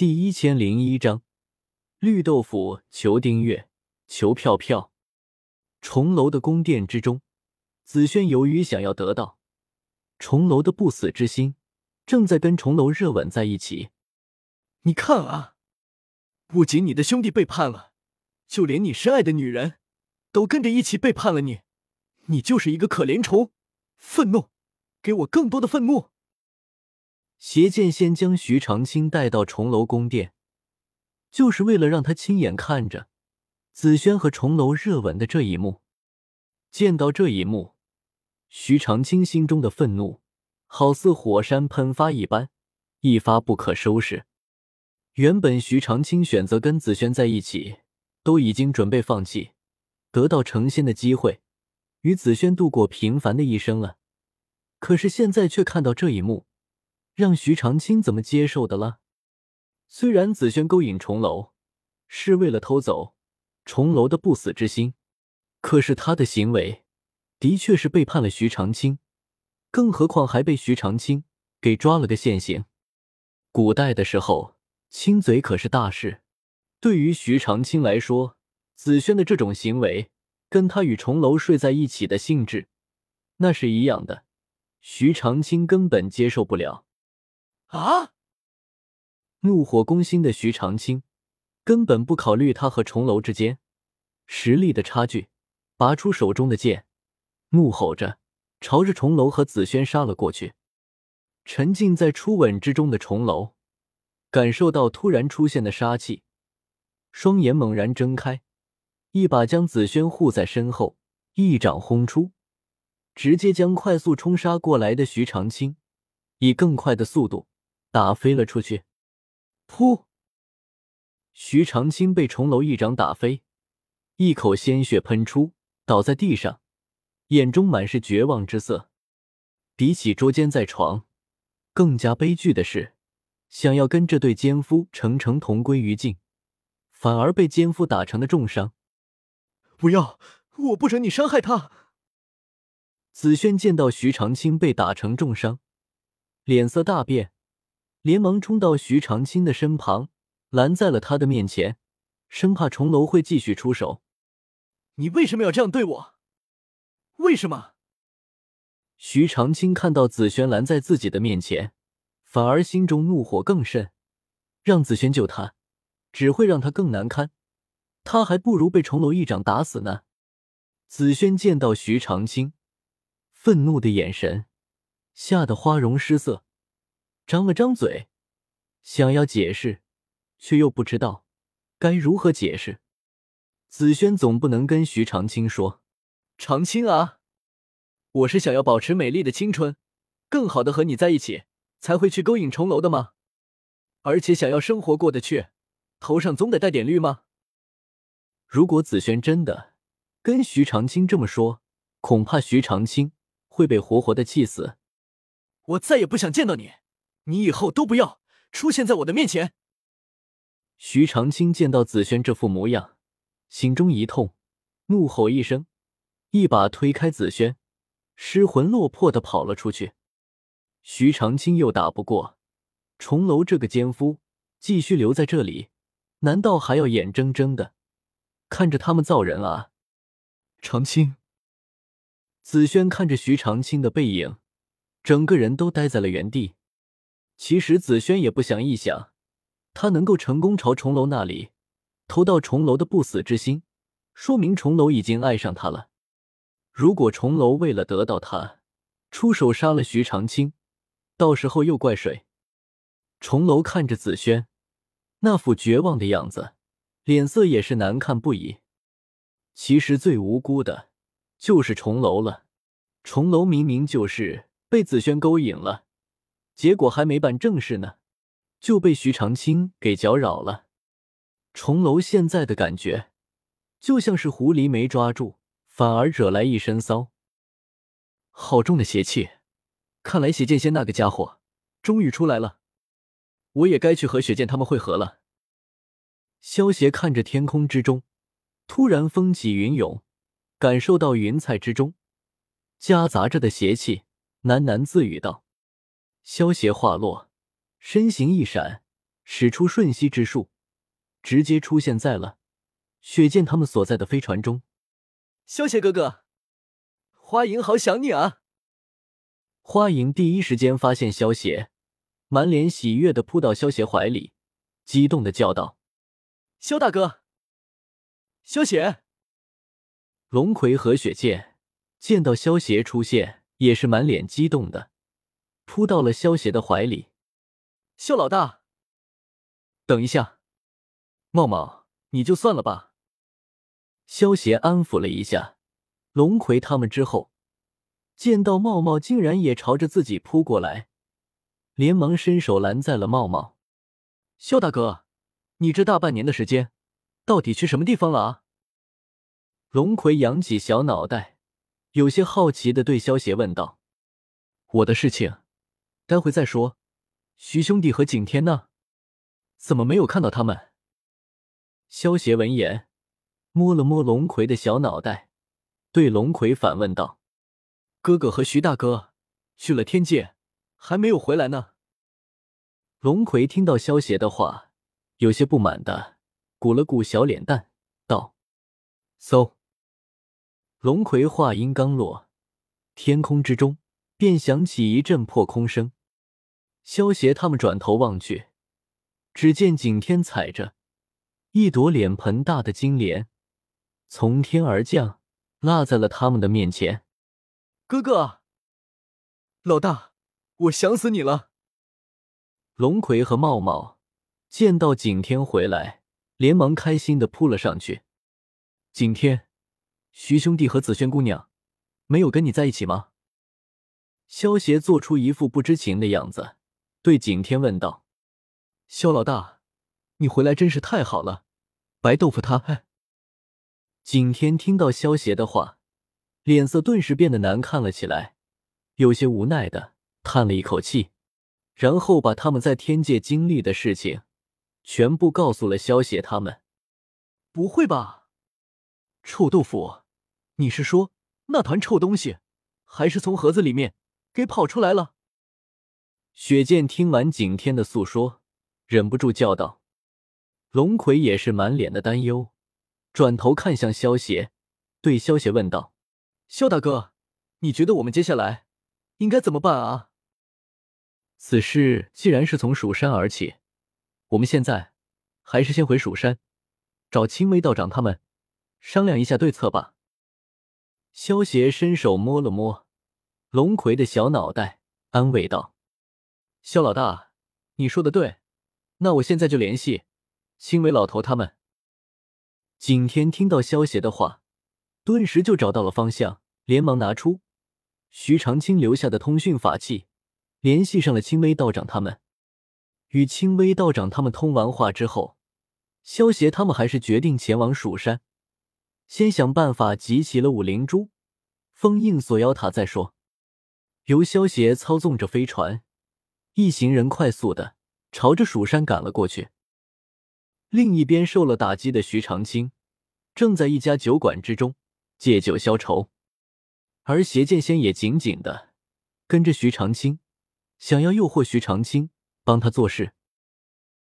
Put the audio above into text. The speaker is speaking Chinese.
第一千零一章，绿豆腐，求订阅，求票票。重楼的宫殿之中，紫萱由于想要得到重楼的不死之心，正在跟重楼热吻在一起。你看啊，不仅你的兄弟背叛了，就连你深爱的女人，都跟着一起背叛了你。你就是一个可怜虫！愤怒，给我更多的愤怒！邪剑仙将徐长卿带到重楼宫殿，就是为了让他亲眼看着紫萱和重楼热吻的这一幕。见到这一幕，徐长卿心中的愤怒好似火山喷发一般，一发不可收拾。原本徐长卿选择跟紫萱在一起，都已经准备放弃得到成仙的机会，与紫萱度过平凡的一生了。可是现在却看到这一幕。让徐长卿怎么接受的了？虽然紫萱勾引重楼是为了偷走重楼的不死之心，可是他的行为的确是背叛了徐长卿，更何况还被徐长卿给抓了个现行。古代的时候，亲嘴可是大事。对于徐长卿来说，紫萱的这种行为跟他与重楼睡在一起的性质那是一样的，徐长卿根本接受不了。啊！怒火攻心的徐长卿根本不考虑他和重楼之间实力的差距，拔出手中的剑，怒吼着朝着重楼和紫萱杀了过去。沉浸在初吻之中的重楼感受到突然出现的杀气，双眼猛然睁开，一把将紫萱护在身后，一掌轰出，直接将快速冲杀过来的徐长卿以更快的速度。打飞了出去，噗！徐长卿被重楼一掌打飞，一口鲜血喷出，倒在地上，眼中满是绝望之色。比起捉奸在床，更加悲剧的是，想要跟这对奸夫成成同归于尽，反而被奸夫打成了重伤。不要！我不准你伤害他！紫萱见到徐长卿被打成重伤，脸色大变。连忙冲到徐长卿的身旁，拦在了他的面前，生怕重楼会继续出手。你为什么要这样对我？为什么？徐长卿看到紫萱拦在自己的面前，反而心中怒火更甚。让紫萱救他，只会让他更难堪。他还不如被重楼一掌打死呢。紫萱见到徐长卿愤怒的眼神，吓得花容失色。张了张嘴，想要解释，却又不知道该如何解释。紫萱总不能跟徐长卿说：“长青啊，我是想要保持美丽的青春，更好的和你在一起，才会去勾引重楼的吗？而且想要生活过得去，头上总得带点绿吗？”如果紫萱真的跟徐长卿这么说，恐怕徐长卿会被活活的气死。我再也不想见到你。你以后都不要出现在我的面前。徐长卿见到紫萱这副模样，心中一痛，怒吼一声，一把推开紫萱，失魂落魄的跑了出去。徐长卿又打不过重楼这个奸夫，继续留在这里，难道还要眼睁睁的看着他们造人啊？长青，紫萱看着徐长卿的背影，整个人都呆在了原地。其实紫萱也不想一想，他能够成功朝重楼那里偷到重楼的不死之心，说明重楼已经爱上他了。如果重楼为了得到他，出手杀了徐长卿，到时候又怪谁？重楼看着紫萱那副绝望的样子，脸色也是难看不已。其实最无辜的就是重楼了，重楼明明就是被紫萱勾引了。结果还没办正事呢，就被徐长卿给搅扰了。重楼现在的感觉，就像是狐狸没抓住，反而惹来一身骚。好重的邪气！看来邪剑仙那个家伙终于出来了，我也该去和雪剑他们会合了。萧邪看着天空之中，突然风起云涌，感受到云彩之中夹杂着的邪气，喃喃自语道。萧邪话落，身形一闪，使出瞬息之术，直接出现在了雪见他们所在的飞船中。萧邪哥哥，花影好想你啊！花影第一时间发现萧邪，满脸喜悦的扑到萧邪怀里，激动的叫道：“萧大哥，萧邪！”龙葵和雪见见到萧邪出现，也是满脸激动的，扑到了萧邪的怀里。萧老大，等一下，茂茂，你就算了吧。萧邪安抚了一下龙葵他们之后，见到茂茂竟然也朝着自己扑过来，连忙伸手拦在了茂茂。萧大哥，你这大半年的时间，到底去什么地方了啊？龙葵扬起小脑袋，有些好奇的对萧邪问道：“我的事情，待会再说。”徐兄弟和景天呢？怎么没有看到他们？萧邪闻言，摸了摸龙葵的小脑袋，对龙葵反问道：“哥哥和徐大哥去了天界，还没有回来呢。”龙葵听到萧邪的话，有些不满的鼓了鼓小脸蛋，道：“So。”龙葵话音刚落，天空之中便响起一阵破空声。萧邪他们转头望去，只见景天踩着一朵脸盆大的金莲从天而降，落在了他们的面前。哥哥，老大，我想死你了！龙葵和茂茂见到景天回来，连忙开心的扑了上去。景天，徐兄弟和紫萱姑娘没有跟你在一起吗？萧邪做出一副不知情的样子。对景天问道：“萧老大，你回来真是太好了。”白豆腐他……景天听到萧邪的话，脸色顿时变得难看了起来，有些无奈的叹了一口气，然后把他们在天界经历的事情全部告诉了萧邪他们。不会吧，臭豆腐，你是说那团臭东西还是从盒子里面给跑出来了？雪见听完景天的诉说，忍不住叫道：“龙葵也是满脸的担忧，转头看向萧邪，对萧邪问道：‘萧大哥，你觉得我们接下来应该怎么办啊？’此事既然是从蜀山而起，我们现在还是先回蜀山，找青微道长他们商量一下对策吧。”萧邪伸手摸了摸龙葵的小脑袋，安慰道。萧老大，你说的对，那我现在就联系青微老头他们。景天听到萧邪的话，顿时就找到了方向，连忙拿出徐长卿留下的通讯法器，联系上了青微道长他们。与青微道长他们通完话之后，萧邪他们还是决定前往蜀山，先想办法集齐了五灵珠、封印锁妖塔再说。由萧邪操纵着飞船。一行人快速的朝着蜀山赶了过去。另一边，受了打击的徐长卿正在一家酒馆之中借酒消愁，而邪剑仙也紧紧的跟着徐长卿，想要诱惑徐长卿帮他做事。